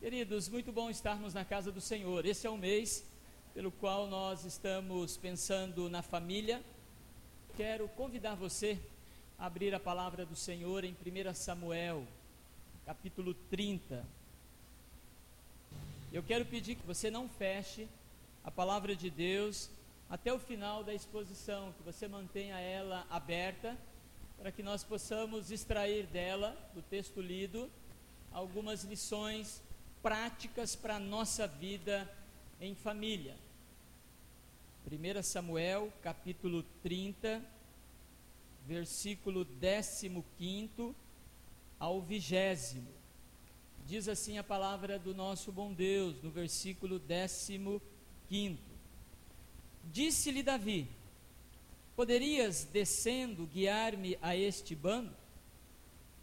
Queridos, muito bom estarmos na casa do Senhor. Esse é o mês pelo qual nós estamos pensando na família. Quero convidar você a abrir a palavra do Senhor em 1 Samuel, capítulo 30. Eu quero pedir que você não feche a palavra de Deus até o final da exposição, que você mantenha ela aberta, para que nós possamos extrair dela, do texto lido, algumas lições práticas para a nossa vida em família. 1 Samuel, capítulo 30, versículo 15 ao 20. Diz assim a palavra do nosso bom Deus, no versículo 15. Disse-lhe Davi: Poderias, descendo, guiar-me a este bando?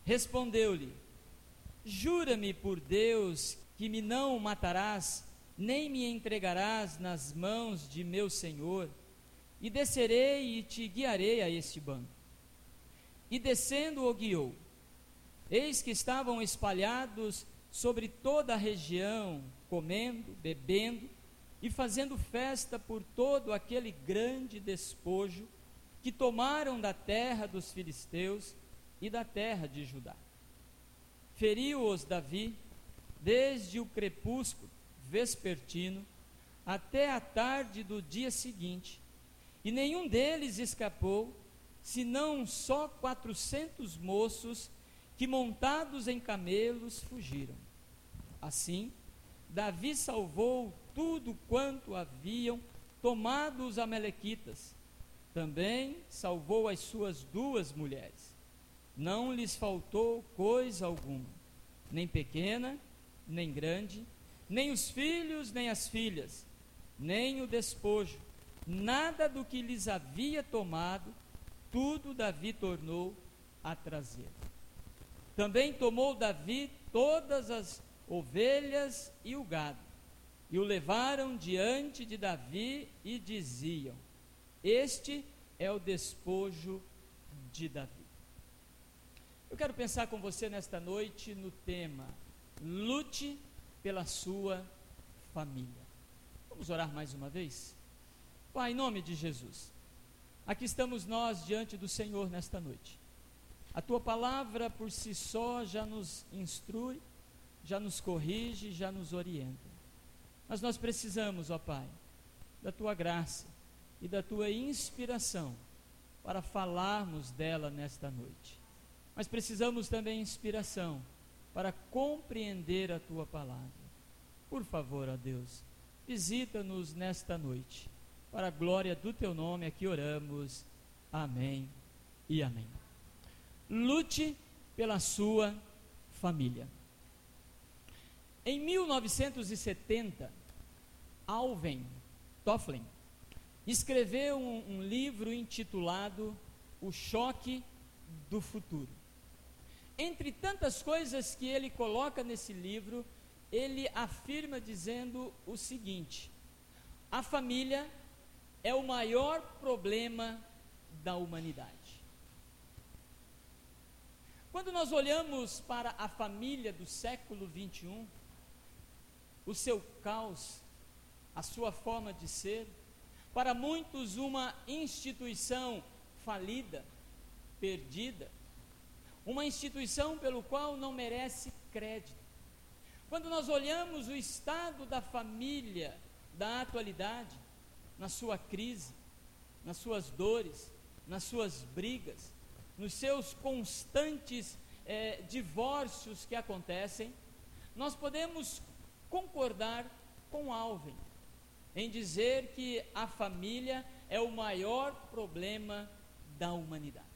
Respondeu-lhe: Jura-me por Deus que me não matarás, nem me entregarás nas mãos de meu senhor, e descerei e te guiarei a este banco. E descendo o guiou. Eis que estavam espalhados sobre toda a região, comendo, bebendo e fazendo festa por todo aquele grande despojo que tomaram da terra dos filisteus e da terra de Judá. Feriu-os Davi desde o crepúsculo vespertino até a tarde do dia seguinte, e nenhum deles escapou, senão só quatrocentos moços que montados em camelos fugiram. Assim, Davi salvou tudo quanto haviam tomado os amalequitas. Também salvou as suas duas mulheres. Não lhes faltou coisa alguma, nem pequena, nem grande, nem os filhos, nem as filhas, nem o despojo, nada do que lhes havia tomado, tudo Davi tornou a trazer. Também tomou Davi todas as ovelhas e o gado, e o levaram diante de Davi e diziam: Este é o despojo de Davi. Eu quero pensar com você nesta noite no tema Lute pela sua família. Vamos orar mais uma vez? Pai, em nome de Jesus, aqui estamos nós diante do Senhor nesta noite. A tua palavra por si só já nos instrui, já nos corrige, já nos orienta. Mas nós precisamos, ó Pai, da tua graça e da tua inspiração para falarmos dela nesta noite. Mas precisamos também inspiração para compreender a tua palavra. Por favor, ó Deus, visita-nos nesta noite. Para a glória do teu nome aqui oramos. Amém e amém. Lute pela sua família. Em 1970, Alvin Tofflin escreveu um, um livro intitulado O Choque do Futuro. Entre tantas coisas que ele coloca nesse livro, ele afirma dizendo o seguinte: a família é o maior problema da humanidade. Quando nós olhamos para a família do século 21, o seu caos, a sua forma de ser, para muitos uma instituição falida, perdida, uma instituição pelo qual não merece crédito. Quando nós olhamos o estado da família da atualidade, na sua crise, nas suas dores, nas suas brigas, nos seus constantes é, divórcios que acontecem, nós podemos concordar com Alvin em dizer que a família é o maior problema da humanidade.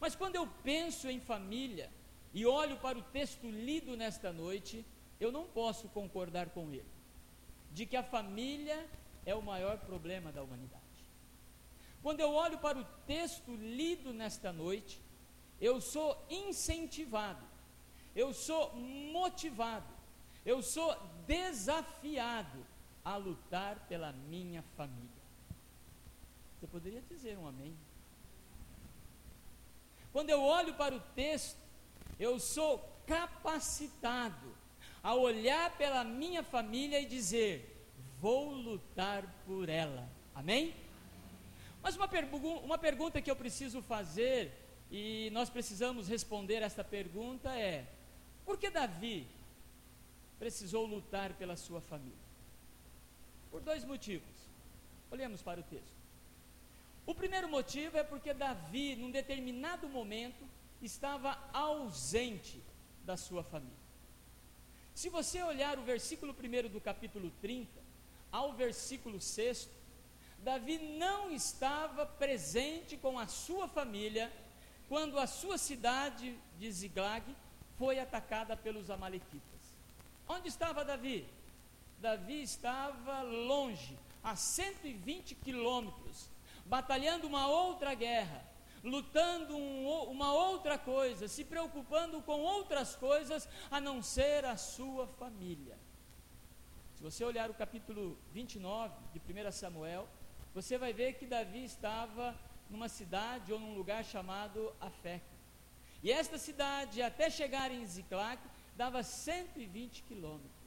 Mas quando eu penso em família e olho para o texto lido nesta noite, eu não posso concordar com ele, de que a família é o maior problema da humanidade. Quando eu olho para o texto lido nesta noite, eu sou incentivado, eu sou motivado, eu sou desafiado a lutar pela minha família. Você poderia dizer um amém? Quando eu olho para o texto, eu sou capacitado a olhar pela minha família e dizer: vou lutar por ela. Amém? Mas uma, pergu uma pergunta que eu preciso fazer, e nós precisamos responder essa pergunta é: por que Davi precisou lutar pela sua família? Por dois motivos. Olhemos para o texto. O primeiro motivo é porque Davi, num determinado momento, estava ausente da sua família. Se você olhar o versículo 1 do capítulo 30 ao versículo 6, Davi não estava presente com a sua família quando a sua cidade de Ziglag foi atacada pelos amalequitas. Onde estava Davi? Davi estava longe, a 120 quilômetros, batalhando uma outra guerra, lutando um, uma outra coisa, se preocupando com outras coisas a não ser a sua família. Se você olhar o capítulo 29 de 1 Samuel, você vai ver que Davi estava numa cidade ou num lugar chamado Afeca. E esta cidade, até chegar em Ziclac, dava 120 quilômetros.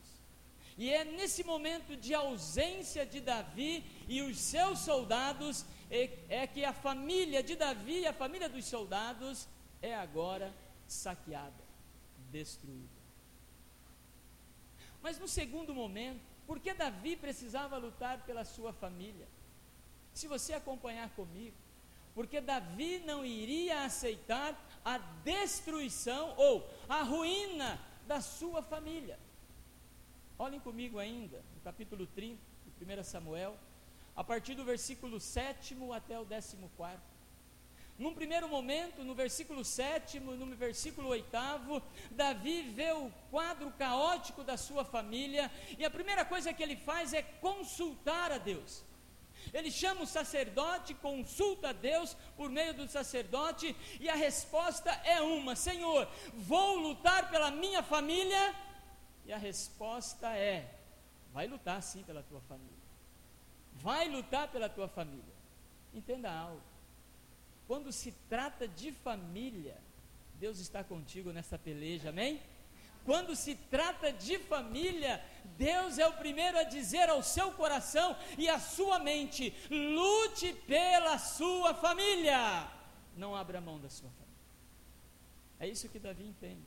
E é nesse momento de ausência de Davi e os seus soldados é, é que a família de Davi a família dos soldados é agora saqueada, destruída. Mas no segundo momento, por que Davi precisava lutar pela sua família? Se você acompanhar comigo, porque Davi não iria aceitar a destruição ou a ruína da sua família. Olhem comigo ainda, no capítulo 30 de 1 Samuel, a partir do versículo 7 até o 14. Num primeiro momento, no versículo 7, no versículo 8, Davi vê o quadro caótico da sua família e a primeira coisa que ele faz é consultar a Deus. Ele chama o sacerdote, consulta a Deus por meio do sacerdote e a resposta é uma: Senhor, vou lutar pela minha família e a resposta é: vai lutar sim pela tua família. Vai lutar pela tua família. Entenda algo. Quando se trata de família, Deus está contigo nessa peleja, amém? Quando se trata de família, Deus é o primeiro a dizer ao seu coração e à sua mente: lute pela sua família. Não abra mão da sua família. É isso que Davi entende.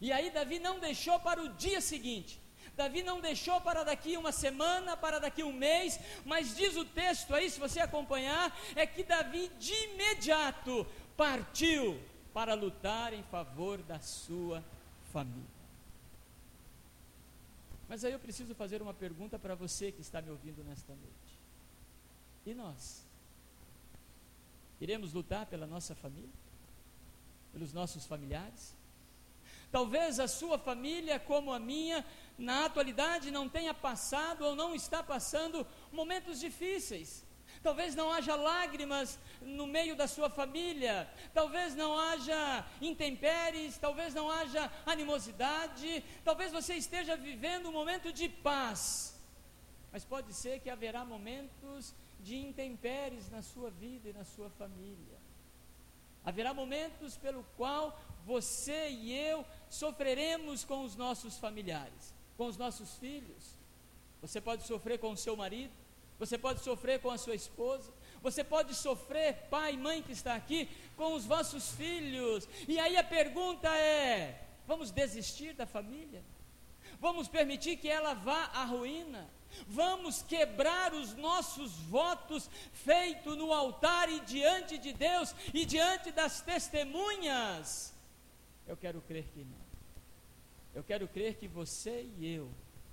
E aí Davi não deixou para o dia seguinte. Davi não deixou para daqui uma semana, para daqui um mês, mas diz o texto aí, se você acompanhar, é que Davi de imediato partiu para lutar em favor da sua família. Mas aí eu preciso fazer uma pergunta para você que está me ouvindo nesta noite. E nós? Iremos lutar pela nossa família? Pelos nossos familiares? Talvez a sua família, como a minha, na atualidade não tenha passado ou não está passando momentos difíceis. Talvez não haja lágrimas no meio da sua família, talvez não haja intempéries, talvez não haja animosidade, talvez você esteja vivendo um momento de paz, mas pode ser que haverá momentos de intempéries na sua vida e na sua família. Haverá momentos pelo qual você e eu sofreremos com os nossos familiares, com os nossos filhos. Você pode sofrer com o seu marido, você pode sofrer com a sua esposa, você pode sofrer, pai e mãe que está aqui, com os vossos filhos. E aí a pergunta é: vamos desistir da família? Vamos permitir que ela vá à ruína? Vamos quebrar os nossos votos feitos no altar e diante de Deus e diante das testemunhas? Eu quero crer que não. Eu quero crer que você e eu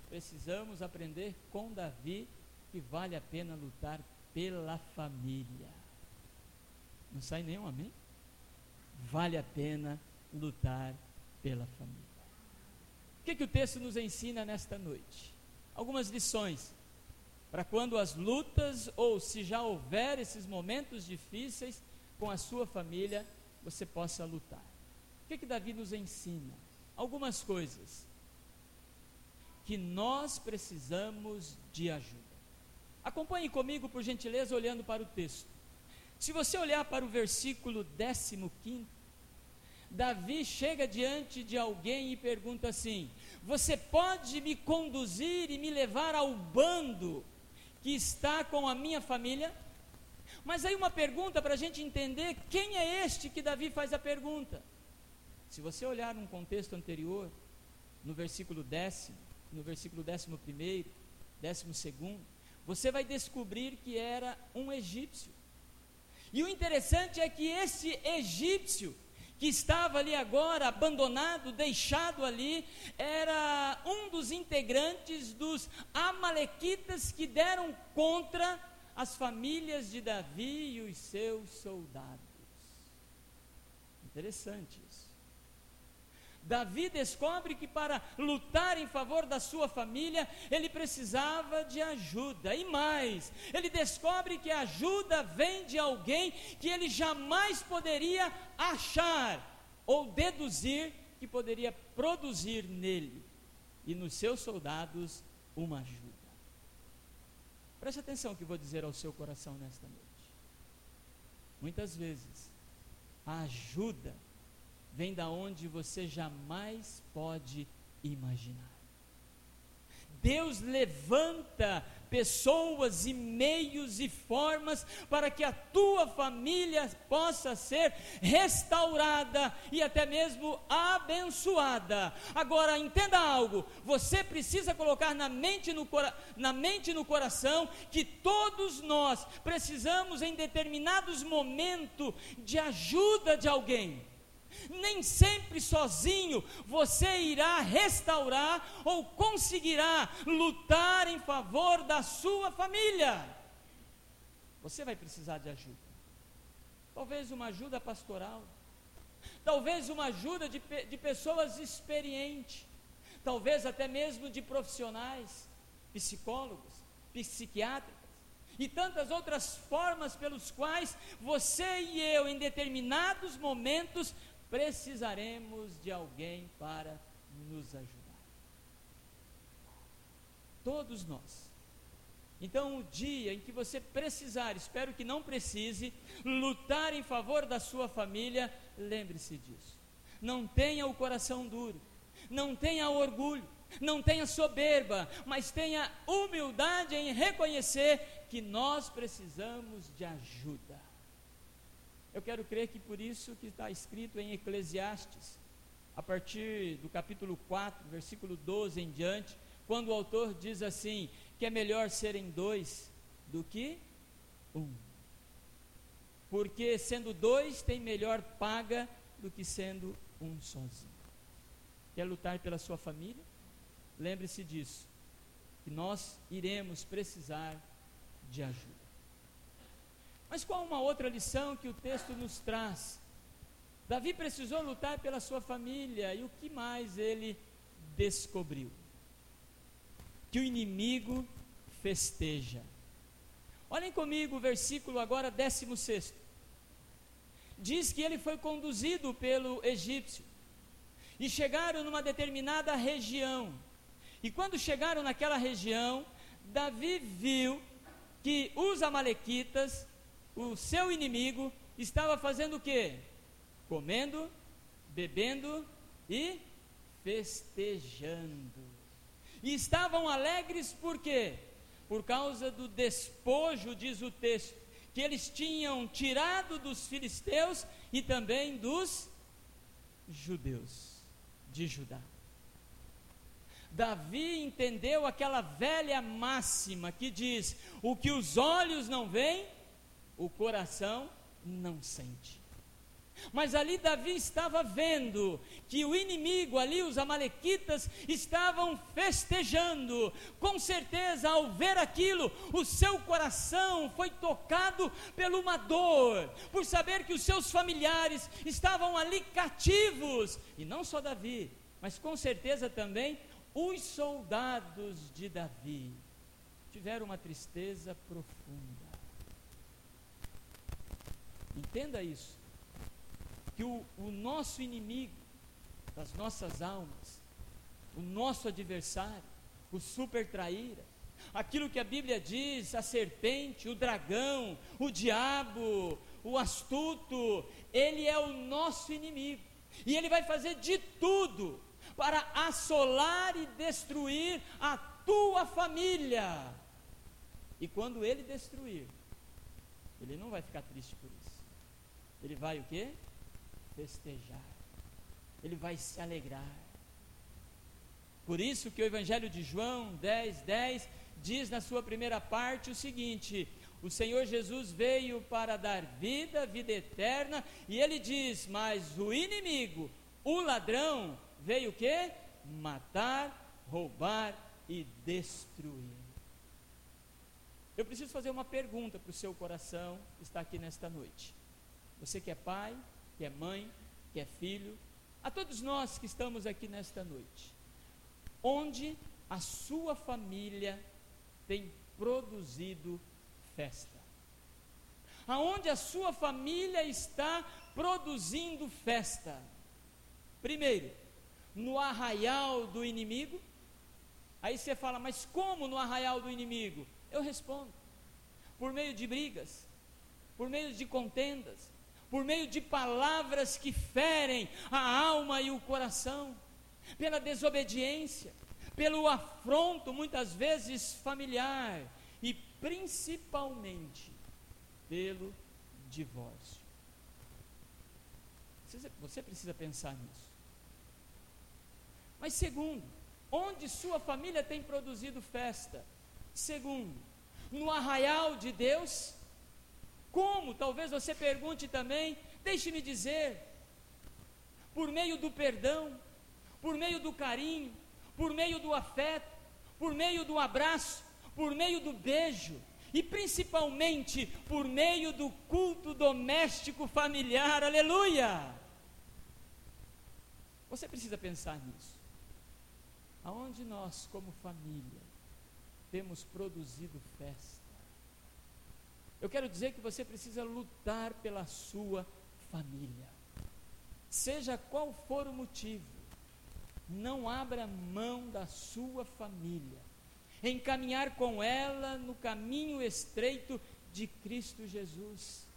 precisamos aprender com Davi que vale a pena lutar pela família. Não sai nenhum amém? Vale a pena lutar pela família. O que, que o texto nos ensina nesta noite? Algumas lições para quando as lutas, ou se já houver esses momentos difíceis com a sua família, você possa lutar. O que, que Davi nos ensina? Algumas coisas. Que nós precisamos de ajuda. Acompanhe comigo, por gentileza, olhando para o texto. Se você olhar para o versículo 15, Davi chega diante de alguém e pergunta assim: Você pode me conduzir e me levar ao bando que está com a minha família? Mas aí uma pergunta para a gente entender quem é este que Davi faz a pergunta. Se você olhar num contexto anterior, no versículo décimo, no versículo décimo primeiro, décimo segundo, você vai descobrir que era um egípcio. E o interessante é que esse egípcio, que estava ali agora abandonado, deixado ali, era um dos integrantes dos Amalequitas que deram contra as famílias de Davi e os seus soldados. Interessante. Davi descobre que para lutar em favor da sua família, ele precisava de ajuda. E mais, ele descobre que a ajuda vem de alguém que ele jamais poderia achar ou deduzir que poderia produzir nele e nos seus soldados uma ajuda. Preste atenção que vou dizer ao seu coração nesta noite. Muitas vezes, a ajuda vem da onde você jamais pode imaginar. Deus levanta pessoas e meios e formas para que a tua família possa ser restaurada e até mesmo abençoada. Agora entenda algo: você precisa colocar na mente no, na mente no coração que todos nós precisamos em determinados momentos de ajuda de alguém nem sempre sozinho você irá restaurar ou conseguirá lutar em favor da sua família. Você vai precisar de ajuda. Talvez uma ajuda pastoral, talvez uma ajuda de, de pessoas experientes, talvez até mesmo de profissionais, psicólogos, psiquiatras e tantas outras formas pelos quais você e eu, em determinados momentos, precisaremos de alguém para nos ajudar. Todos nós. Então, o dia em que você precisar, espero que não precise, lutar em favor da sua família, lembre-se disso. Não tenha o coração duro, não tenha orgulho, não tenha soberba, mas tenha humildade em reconhecer que nós precisamos de ajuda. Eu quero crer que por isso que está escrito em Eclesiastes, a partir do capítulo 4, versículo 12 em diante, quando o autor diz assim: que é melhor serem dois do que um. Porque sendo dois tem melhor paga do que sendo um sozinho. Quer lutar pela sua família? Lembre-se disso, que nós iremos precisar de ajuda. Mas qual uma outra lição que o texto nos traz? Davi precisou lutar pela sua família e o que mais ele descobriu? Que o inimigo festeja. Olhem comigo o versículo agora 16. Diz que ele foi conduzido pelo egípcio e chegaram numa determinada região. E quando chegaram naquela região, Davi viu que os amalequitas o seu inimigo estava fazendo o quê? Comendo, bebendo e festejando. E estavam alegres por quê? Por causa do despojo, diz o texto, que eles tinham tirado dos filisteus e também dos judeus de Judá. Davi entendeu aquela velha máxima que diz: o que os olhos não veem, o coração não sente. Mas ali Davi estava vendo que o inimigo, ali os Amalequitas, estavam festejando. Com certeza, ao ver aquilo, o seu coração foi tocado pela uma dor, por saber que os seus familiares estavam ali cativos. E não só Davi, mas com certeza também os soldados de Davi tiveram uma tristeza profunda. Entenda isso. Que o, o nosso inimigo das nossas almas, o nosso adversário, o super traíra, aquilo que a Bíblia diz, a serpente, o dragão, o diabo, o astuto, ele é o nosso inimigo. E ele vai fazer de tudo para assolar e destruir a tua família. E quando ele destruir, ele não vai ficar triste por isso. Ele vai o quê? Festejar. Ele vai se alegrar. Por isso que o Evangelho de João 10, 10 diz na sua primeira parte o seguinte: o Senhor Jesus veio para dar vida, vida eterna, e ele diz: Mas o inimigo, o ladrão, veio o quê? Matar, roubar e destruir. Eu preciso fazer uma pergunta para o seu coração que está aqui nesta noite. Você que é pai, que é mãe, que é filho, a todos nós que estamos aqui nesta noite, onde a sua família tem produzido festa? Aonde a sua família está produzindo festa? Primeiro, no arraial do inimigo? Aí você fala, mas como no arraial do inimigo? Eu respondo: por meio de brigas, por meio de contendas, por meio de palavras que ferem a alma e o coração, pela desobediência, pelo afronto, muitas vezes familiar, e principalmente pelo divórcio. Você precisa pensar nisso. Mas segundo, onde sua família tem produzido festa? Segundo, no arraial de Deus? Como? Talvez você pergunte também, deixe-me dizer, por meio do perdão, por meio do carinho, por meio do afeto, por meio do abraço, por meio do beijo, e principalmente por meio do culto doméstico familiar, aleluia! Você precisa pensar nisso aonde nós, como família, temos produzido festa. Eu quero dizer que você precisa lutar pela sua família. Seja qual for o motivo, não abra mão da sua família. Encaminhar com ela no caminho estreito de Cristo Jesus.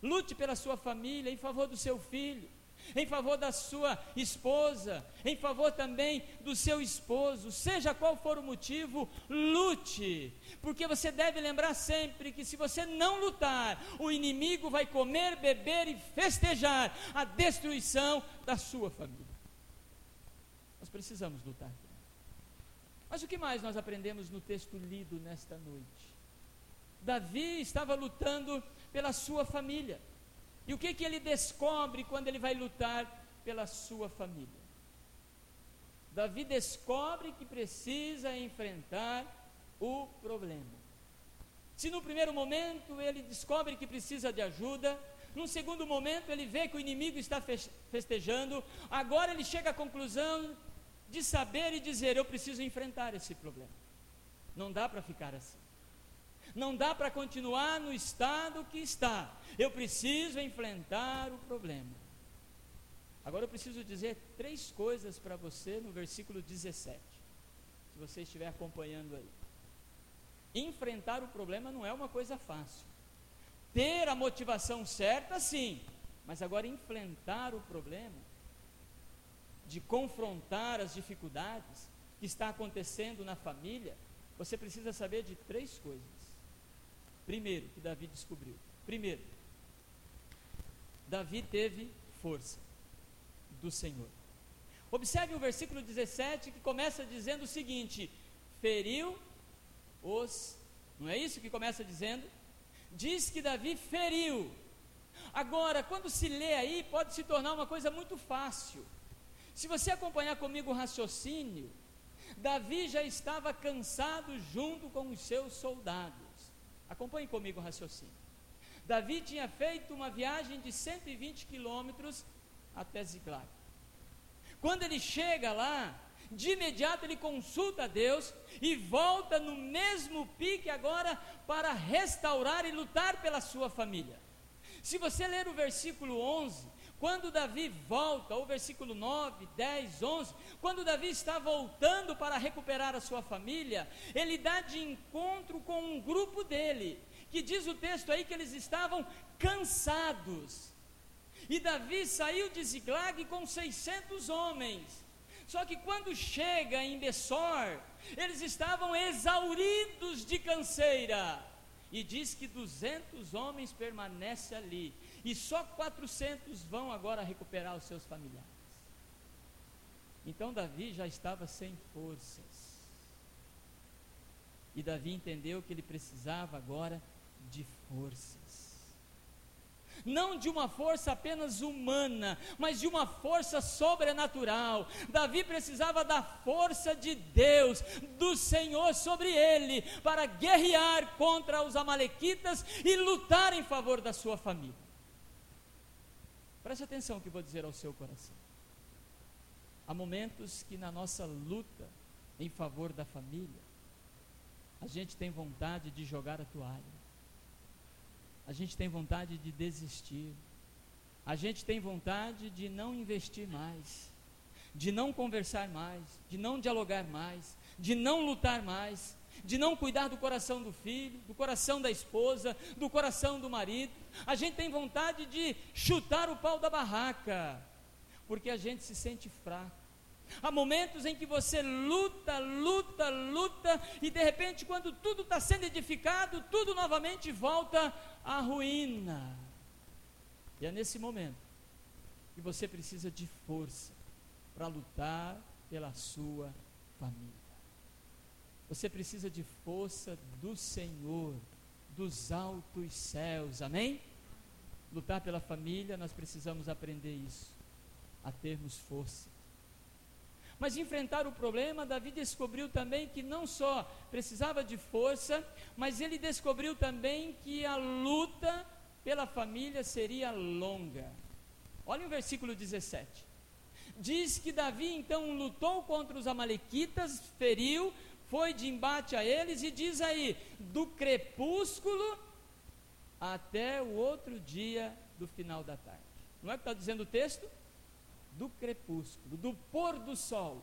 Lute pela sua família em favor do seu filho em favor da sua esposa, em favor também do seu esposo, seja qual for o motivo, lute, porque você deve lembrar sempre que se você não lutar, o inimigo vai comer, beber e festejar a destruição da sua família. Nós precisamos lutar. Mas o que mais nós aprendemos no texto lido nesta noite? Davi estava lutando pela sua família. E o que, que ele descobre quando ele vai lutar pela sua família? Davi descobre que precisa enfrentar o problema. Se no primeiro momento ele descobre que precisa de ajuda, num segundo momento ele vê que o inimigo está festejando, agora ele chega à conclusão de saber e dizer: Eu preciso enfrentar esse problema. Não dá para ficar assim. Não dá para continuar no estado que está. Eu preciso enfrentar o problema. Agora eu preciso dizer três coisas para você no versículo 17. Se você estiver acompanhando aí. Enfrentar o problema não é uma coisa fácil. Ter a motivação certa, sim. Mas agora enfrentar o problema, de confrontar as dificuldades que está acontecendo na família, você precisa saber de três coisas. Primeiro, que Davi descobriu. Primeiro, Davi teve força do Senhor. Observe o versículo 17 que começa dizendo o seguinte: feriu os. Não é isso que começa dizendo? Diz que Davi feriu. Agora, quando se lê aí, pode se tornar uma coisa muito fácil. Se você acompanhar comigo o raciocínio, Davi já estava cansado junto com os seus soldados. Acompanhe comigo o raciocínio. Davi tinha feito uma viagem de 120 quilômetros até Ziklag. Quando ele chega lá, de imediato ele consulta a Deus e volta no mesmo pique agora para restaurar e lutar pela sua família. Se você ler o versículo 11, quando Davi volta, o versículo 9, 10, 11, quando Davi está voltando para recuperar a sua família, ele dá de encontro com um grupo dele, que diz o texto aí que eles estavam cansados. E Davi saiu de Ziglag com 600 homens. Só que quando chega em Bessor, eles estavam exauridos de canseira. E diz que 200 homens permanecem ali. E só 400 vão agora recuperar os seus familiares. Então Davi já estava sem forças. E Davi entendeu que ele precisava agora de forças não de uma força apenas humana, mas de uma força sobrenatural. Davi precisava da força de Deus, do Senhor sobre ele, para guerrear contra os Amalequitas e lutar em favor da sua família. Preste atenção no que vou dizer ao seu coração. Há momentos que na nossa luta em favor da família, a gente tem vontade de jogar a toalha. A gente tem vontade de desistir, a gente tem vontade de não investir mais, de não conversar mais, de não dialogar mais, de não lutar mais, de não cuidar do coração do filho, do coração da esposa, do coração do marido. A gente tem vontade de chutar o pau da barraca, porque a gente se sente fraco. Há momentos em que você luta, luta, luta, e de repente, quando tudo está sendo edificado, tudo novamente volta à ruína. E é nesse momento que você precisa de força para lutar pela sua família. Você precisa de força do Senhor, dos altos céus, amém? Lutar pela família, nós precisamos aprender isso, a termos força mas enfrentar o problema, Davi descobriu também que não só precisava de força, mas ele descobriu também que a luta pela família seria longa. Olha o versículo 17. Diz que Davi então lutou contra os Amalequitas, feriu, foi de embate a eles, e diz aí: do crepúsculo até o outro dia do final da tarde. Não é que está dizendo o texto? do crepúsculo, do pôr do sol.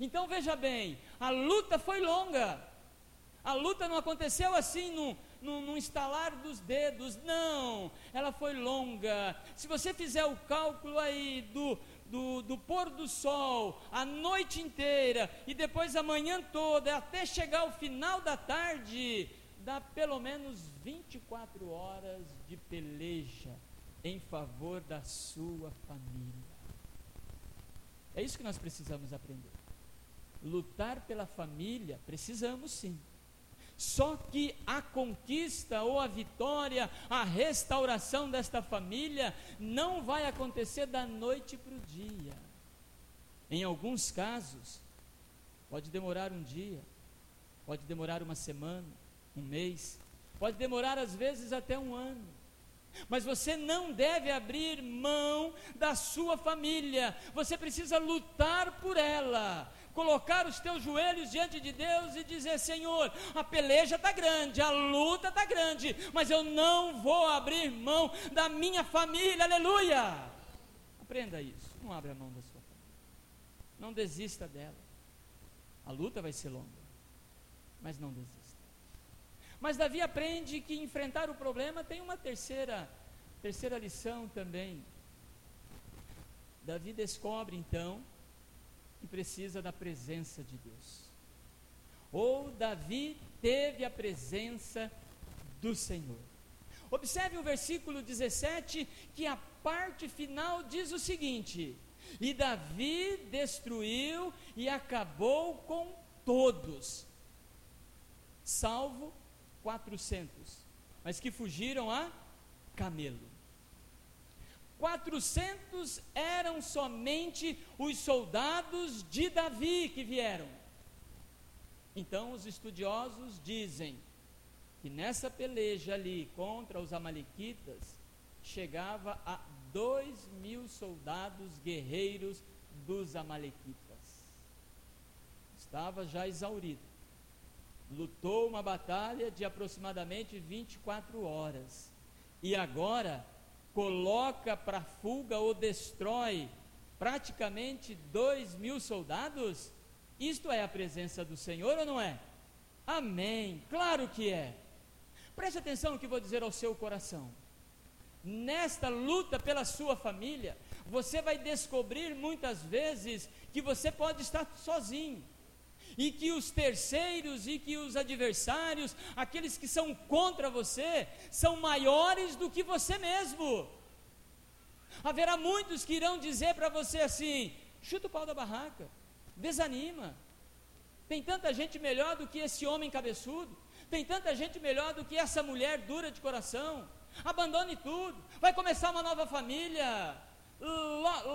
Então veja bem, a luta foi longa. A luta não aconteceu assim num, num, num estalar dos dedos, não. Ela foi longa. Se você fizer o cálculo aí do, do, do, pôr do sol, a noite inteira e depois a manhã toda, até chegar ao final da tarde, dá pelo menos 24 horas de peleja em favor da sua família. É isso que nós precisamos aprender. Lutar pela família, precisamos sim. Só que a conquista ou a vitória, a restauração desta família, não vai acontecer da noite para o dia. Em alguns casos, pode demorar um dia, pode demorar uma semana, um mês, pode demorar às vezes até um ano. Mas você não deve abrir mão da sua família. Você precisa lutar por ela. Colocar os teus joelhos diante de Deus e dizer: Senhor, a peleja está grande, a luta está grande, mas eu não vou abrir mão da minha família, aleluia. Aprenda isso, não abra mão da sua família, não desista dela. A luta vai ser longa, mas não desista. Mas Davi aprende que enfrentar o problema tem uma terceira, terceira lição também. Davi descobre então que precisa da presença de Deus. Ou Davi teve a presença do Senhor. Observe o versículo 17, que a parte final diz o seguinte: E Davi destruiu e acabou com todos, salvo 400, mas que fugiram a camelo. 400 eram somente os soldados de Davi que vieram. Então os estudiosos dizem que nessa peleja ali contra os Amalequitas chegava a dois mil soldados guerreiros dos Amalequitas. Estava já exaurido lutou uma batalha de aproximadamente 24 horas e agora coloca para fuga ou destrói praticamente dois mil soldados? Isto é a presença do Senhor ou não é? Amém, claro que é. Preste atenção no que vou dizer ao seu coração. nesta luta pela sua família, você vai descobrir muitas vezes que você pode estar sozinho. E que os terceiros e que os adversários, aqueles que são contra você, são maiores do que você mesmo. Haverá muitos que irão dizer para você assim: chuta o pau da barraca, desanima. Tem tanta gente melhor do que esse homem cabeçudo, tem tanta gente melhor do que essa mulher dura de coração. Abandone tudo, vai começar uma nova família,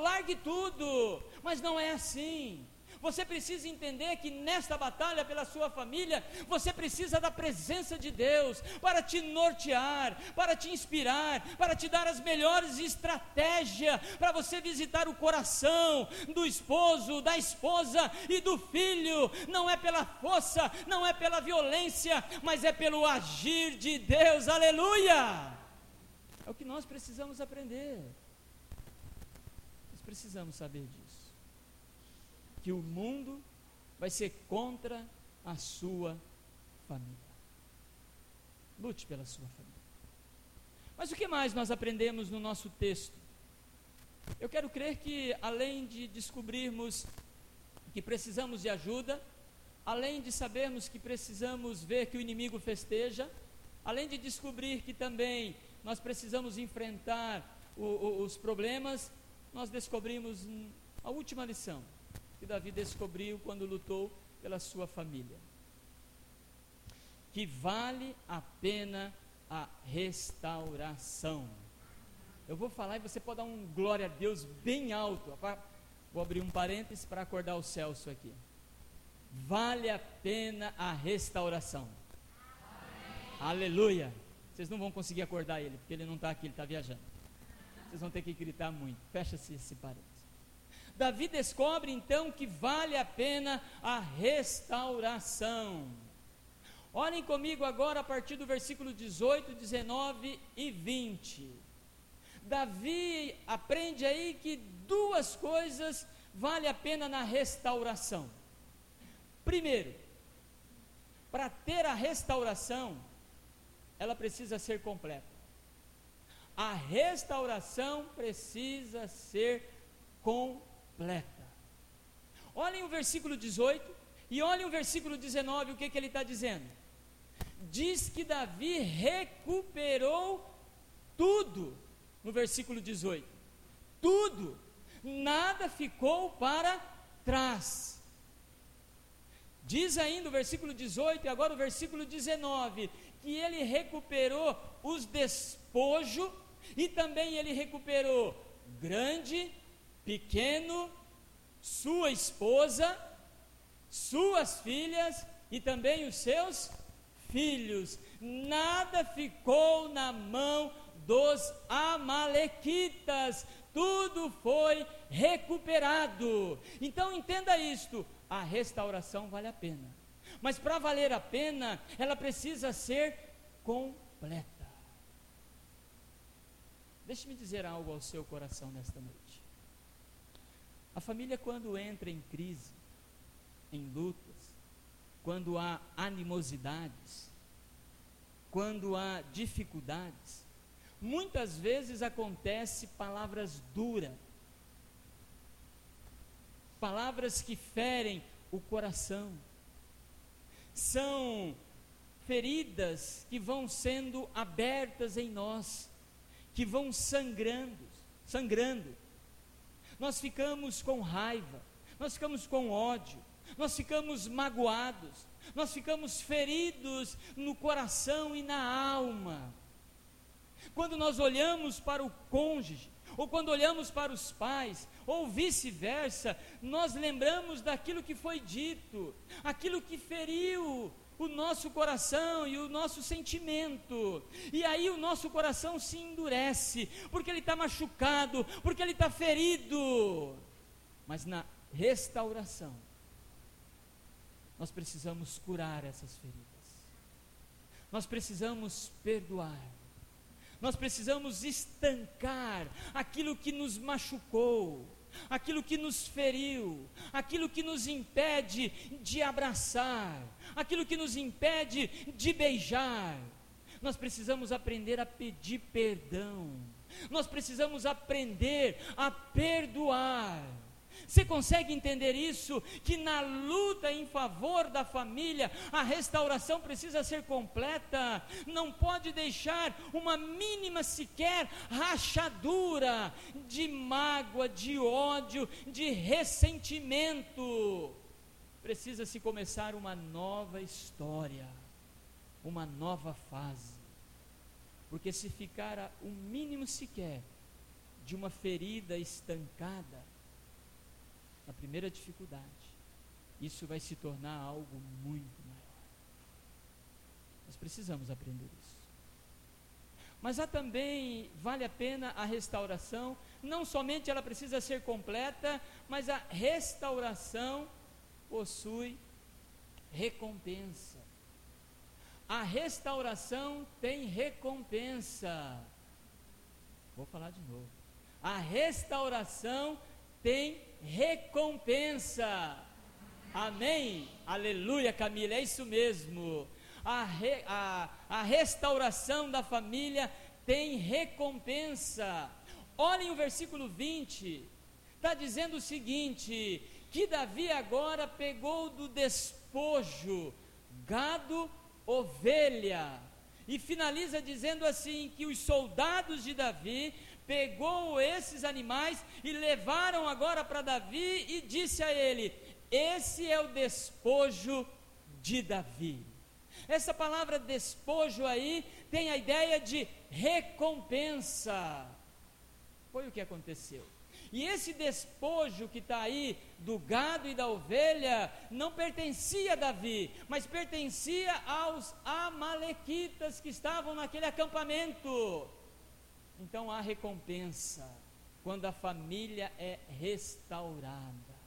largue tudo, mas não é assim. Você precisa entender que nesta batalha pela sua família, você precisa da presença de Deus para te nortear, para te inspirar, para te dar as melhores estratégias para você visitar o coração do esposo, da esposa e do filho. Não é pela força, não é pela violência, mas é pelo agir de Deus. Aleluia! É o que nós precisamos aprender. Nós precisamos saber disso que o mundo vai ser contra a sua família. Lute pela sua família. Mas o que mais nós aprendemos no nosso texto? Eu quero crer que, além de descobrirmos que precisamos de ajuda, além de sabermos que precisamos ver que o inimigo festeja, além de descobrir que também nós precisamos enfrentar o, o, os problemas, nós descobrimos a última lição que Davi descobriu quando lutou pela sua família. Que vale a pena a restauração. Eu vou falar e você pode dar um glória a Deus bem alto. Vou abrir um parênteses para acordar o Celso aqui. Vale a pena a restauração. Amém. Aleluia. Vocês não vão conseguir acordar ele, porque ele não está aqui, ele está viajando. Vocês vão ter que gritar muito. Fecha-se esse parênteses. Davi descobre então que vale a pena a restauração. Olhem comigo agora a partir do versículo 18, 19 e 20. Davi aprende aí que duas coisas vale a pena na restauração. Primeiro, para ter a restauração, ela precisa ser completa. A restauração precisa ser completa completa. Olhem o versículo 18 e olhem o versículo 19, o que, que ele está dizendo? Diz que Davi recuperou tudo, no versículo 18: tudo, nada ficou para trás. Diz ainda o versículo 18 e agora o versículo 19, que ele recuperou os despojos e também ele recuperou grande pequeno, sua esposa, suas filhas e também os seus filhos. Nada ficou na mão dos Amalequitas, tudo foi recuperado. Então entenda isto: a restauração vale a pena, mas para valer a pena, ela precisa ser completa. Deixe-me dizer algo ao seu coração nesta noite. A família, quando entra em crise, em lutas, quando há animosidades, quando há dificuldades, muitas vezes acontece palavras duras, palavras que ferem o coração, são feridas que vão sendo abertas em nós, que vão sangrando, sangrando nós ficamos com raiva, nós ficamos com ódio, nós ficamos magoados, nós ficamos feridos no coração e na alma. Quando nós olhamos para o cônjuge, ou quando olhamos para os pais, ou vice-versa, nós lembramos daquilo que foi dito, aquilo que feriu o nosso coração e o nosso sentimento. E aí o nosso coração se endurece, porque ele está machucado, porque ele está ferido. Mas na restauração, nós precisamos curar essas feridas. Nós precisamos perdoar. Nós precisamos estancar aquilo que nos machucou aquilo que nos feriu, aquilo que nos impede de abraçar, aquilo que nos impede de beijar. Nós precisamos aprender a pedir perdão. Nós precisamos aprender a perdoar. Você consegue entender isso? Que na luta em favor da família, a restauração precisa ser completa, não pode deixar uma mínima sequer rachadura de mágoa, de ódio, de ressentimento. Precisa se começar uma nova história, uma nova fase. Porque se ficar o um mínimo sequer de uma ferida estancada, na primeira dificuldade, isso vai se tornar algo muito maior. Nós precisamos aprender isso. Mas há também, vale a pena a restauração, não somente ela precisa ser completa, mas a restauração possui recompensa. A restauração tem recompensa. Vou falar de novo. A restauração tem recompensa. Amém? Aleluia, Camila, é isso mesmo. A, re, a, a restauração da família tem recompensa. Olhem o versículo 20, está dizendo o seguinte: que Davi agora pegou do despojo gado, ovelha, e finaliza dizendo assim: que os soldados de Davi pegou esses animais e levaram agora para Davi e disse a ele: Esse é o despojo de Davi. Essa palavra despojo aí tem a ideia de recompensa. Foi o que aconteceu. E esse despojo que está aí do gado e da ovelha não pertencia a Davi, mas pertencia aos amalequitas que estavam naquele acampamento. Então há recompensa quando a família é restaurada.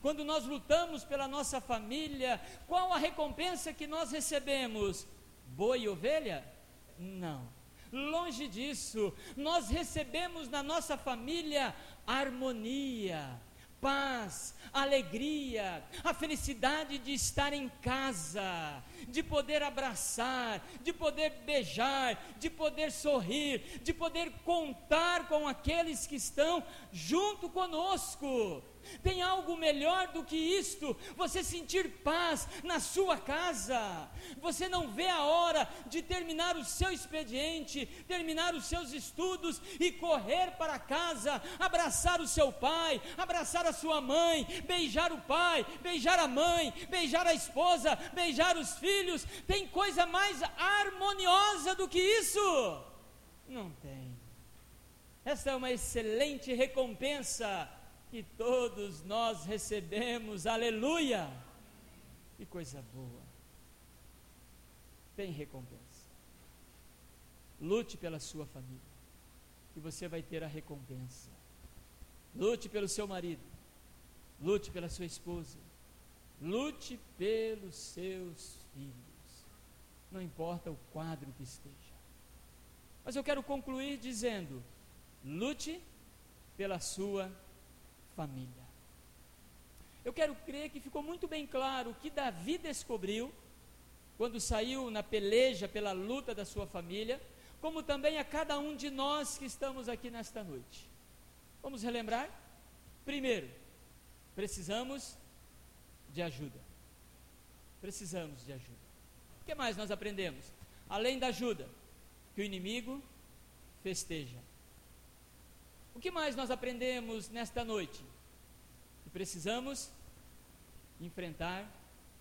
Quando nós lutamos pela nossa família, qual a recompensa que nós recebemos? Boi e ovelha? Não. Longe disso, nós recebemos na nossa família harmonia, paz, alegria, a felicidade de estar em casa, de poder abraçar, de poder beijar, de poder sorrir, de poder contar com aqueles que estão junto conosco. Tem algo melhor do que isto? Você sentir paz na sua casa. Você não vê a hora de terminar o seu expediente, terminar os seus estudos e correr para casa, abraçar o seu pai, abraçar a sua mãe, beijar o pai, beijar a mãe, beijar a esposa, beijar os filhos. Tem coisa mais harmoniosa do que isso? Não tem. Essa é uma excelente recompensa que todos nós recebemos, aleluia! Que coisa boa! Tem recompensa. Lute pela sua família, que você vai ter a recompensa. Lute pelo seu marido, lute pela sua esposa, lute pelos seus filhos, não importa o quadro que esteja. Mas eu quero concluir dizendo: lute pela sua família família. Eu quero crer que ficou muito bem claro que Davi descobriu quando saiu na peleja pela luta da sua família, como também a cada um de nós que estamos aqui nesta noite. Vamos relembrar? Primeiro, precisamos de ajuda. Precisamos de ajuda. O que mais nós aprendemos? Além da ajuda, que o inimigo festeja. O que mais nós aprendemos nesta noite? Que precisamos enfrentar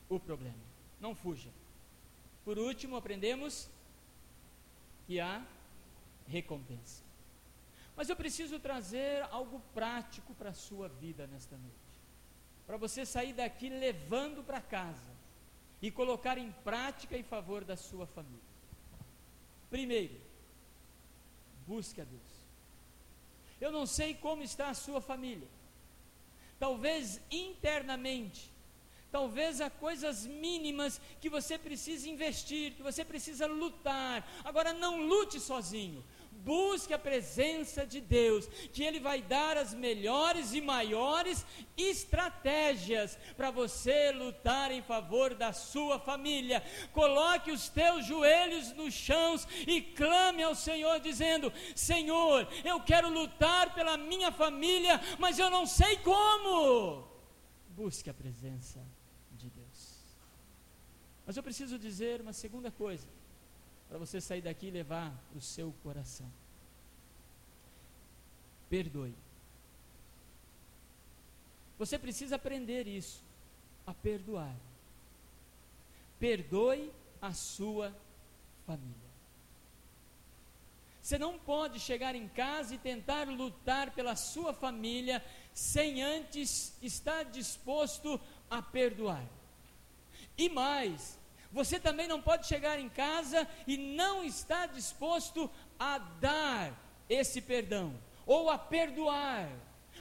o problema. Não fuja. Por último, aprendemos que há recompensa. Mas eu preciso trazer algo prático para a sua vida nesta noite. Para você sair daqui levando para casa e colocar em prática em favor da sua família. Primeiro, busque a Deus. Eu não sei como está a sua família. Talvez internamente, talvez há coisas mínimas que você precisa investir, que você precisa lutar. Agora não lute sozinho. Busque a presença de Deus, que Ele vai dar as melhores e maiores estratégias para você lutar em favor da sua família. Coloque os teus joelhos no chão e clame ao Senhor, dizendo: Senhor, eu quero lutar pela minha família, mas eu não sei como. Busque a presença de Deus. Mas eu preciso dizer uma segunda coisa para você sair daqui e levar o seu coração. Perdoe. Você precisa aprender isso, a perdoar. Perdoe a sua família. Você não pode chegar em casa e tentar lutar pela sua família sem antes estar disposto a perdoar. E mais, você também não pode chegar em casa e não estar disposto a dar esse perdão ou a perdoar.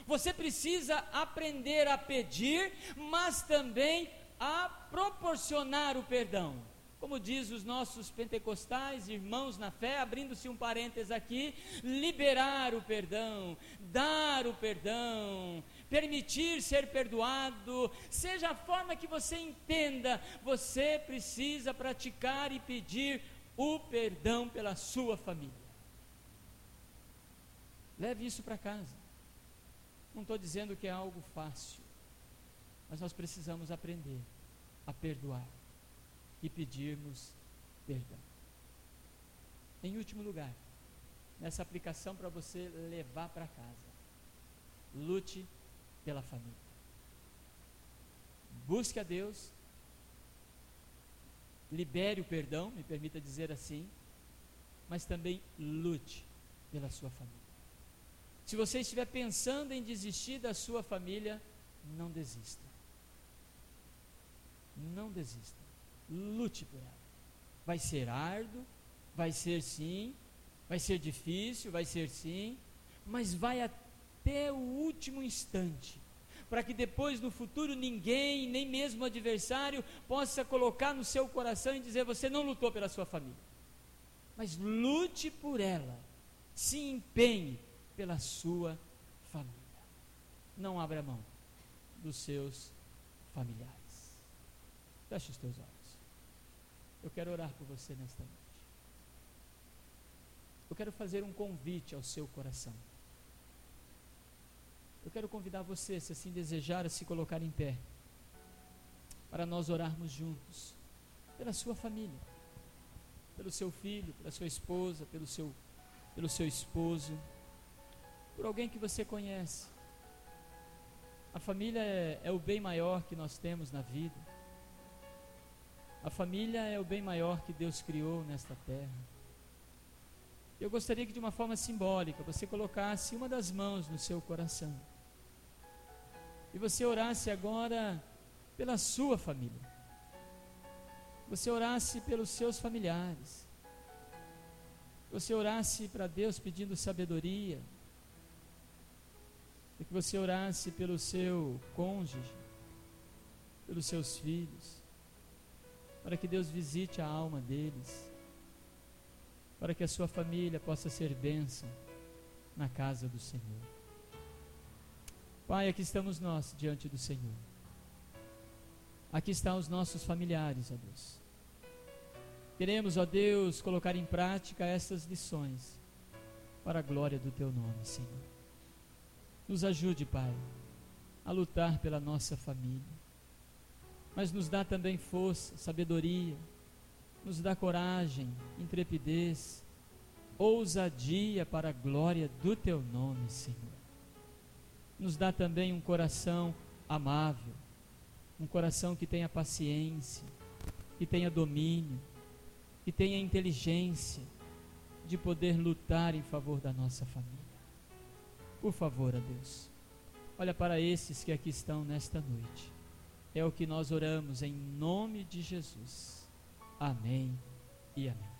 Você precisa aprender a pedir, mas também a proporcionar o perdão. Como diz os nossos pentecostais, irmãos na fé, abrindo-se um parênteses aqui, liberar o perdão, dar o perdão, permitir ser perdoado, seja a forma que você entenda, você precisa praticar e pedir o perdão pela sua família. Leve isso para casa. Não estou dizendo que é algo fácil, mas nós precisamos aprender a perdoar e pedirmos perdão. Em último lugar, nessa aplicação para você levar para casa, lute pela família. Busque a Deus, libere o perdão, me permita dizer assim, mas também lute pela sua família. Se você estiver pensando em desistir da sua família, não desista. Não desista. Lute por ela. Vai ser árduo, vai ser sim, vai ser difícil, vai ser sim, mas vai até o último instante, para que depois no futuro ninguém, nem mesmo o adversário, possa colocar no seu coração e dizer: você não lutou pela sua família. Mas lute por ela, se empenhe pela sua família. Não abra mão dos seus familiares. Feche os teus olhos. Eu quero orar por você nesta noite. Eu quero fazer um convite ao seu coração. Eu quero convidar você, se assim desejar, a se colocar em pé, para nós orarmos juntos, pela sua família, pelo seu filho, pela sua esposa, pelo seu, pelo seu esposo, por alguém que você conhece. A família é, é o bem maior que nós temos na vida. A família é o bem maior que Deus criou nesta terra. Eu gostaria que de uma forma simbólica você colocasse uma das mãos no seu coração. E você orasse agora pela sua família. Você orasse pelos seus familiares. Você orasse para Deus pedindo sabedoria. E que você orasse pelo seu cônjuge, pelos seus filhos para que Deus visite a alma deles, para que a sua família possa ser bênção na casa do Senhor. Pai, aqui estamos nós diante do Senhor. Aqui estão os nossos familiares, ó Deus. Queremos, ó Deus, colocar em prática essas lições para a glória do Teu nome, Senhor. Nos ajude, Pai, a lutar pela nossa família mas nos dá também força, sabedoria, nos dá coragem, intrepidez, ousadia para a glória do teu nome, Senhor. Nos dá também um coração amável, um coração que tenha paciência, que tenha domínio, que tenha inteligência de poder lutar em favor da nossa família. Por favor, a Deus, olha para esses que aqui estão nesta noite é o que nós oramos em nome de Jesus. Amém e amém.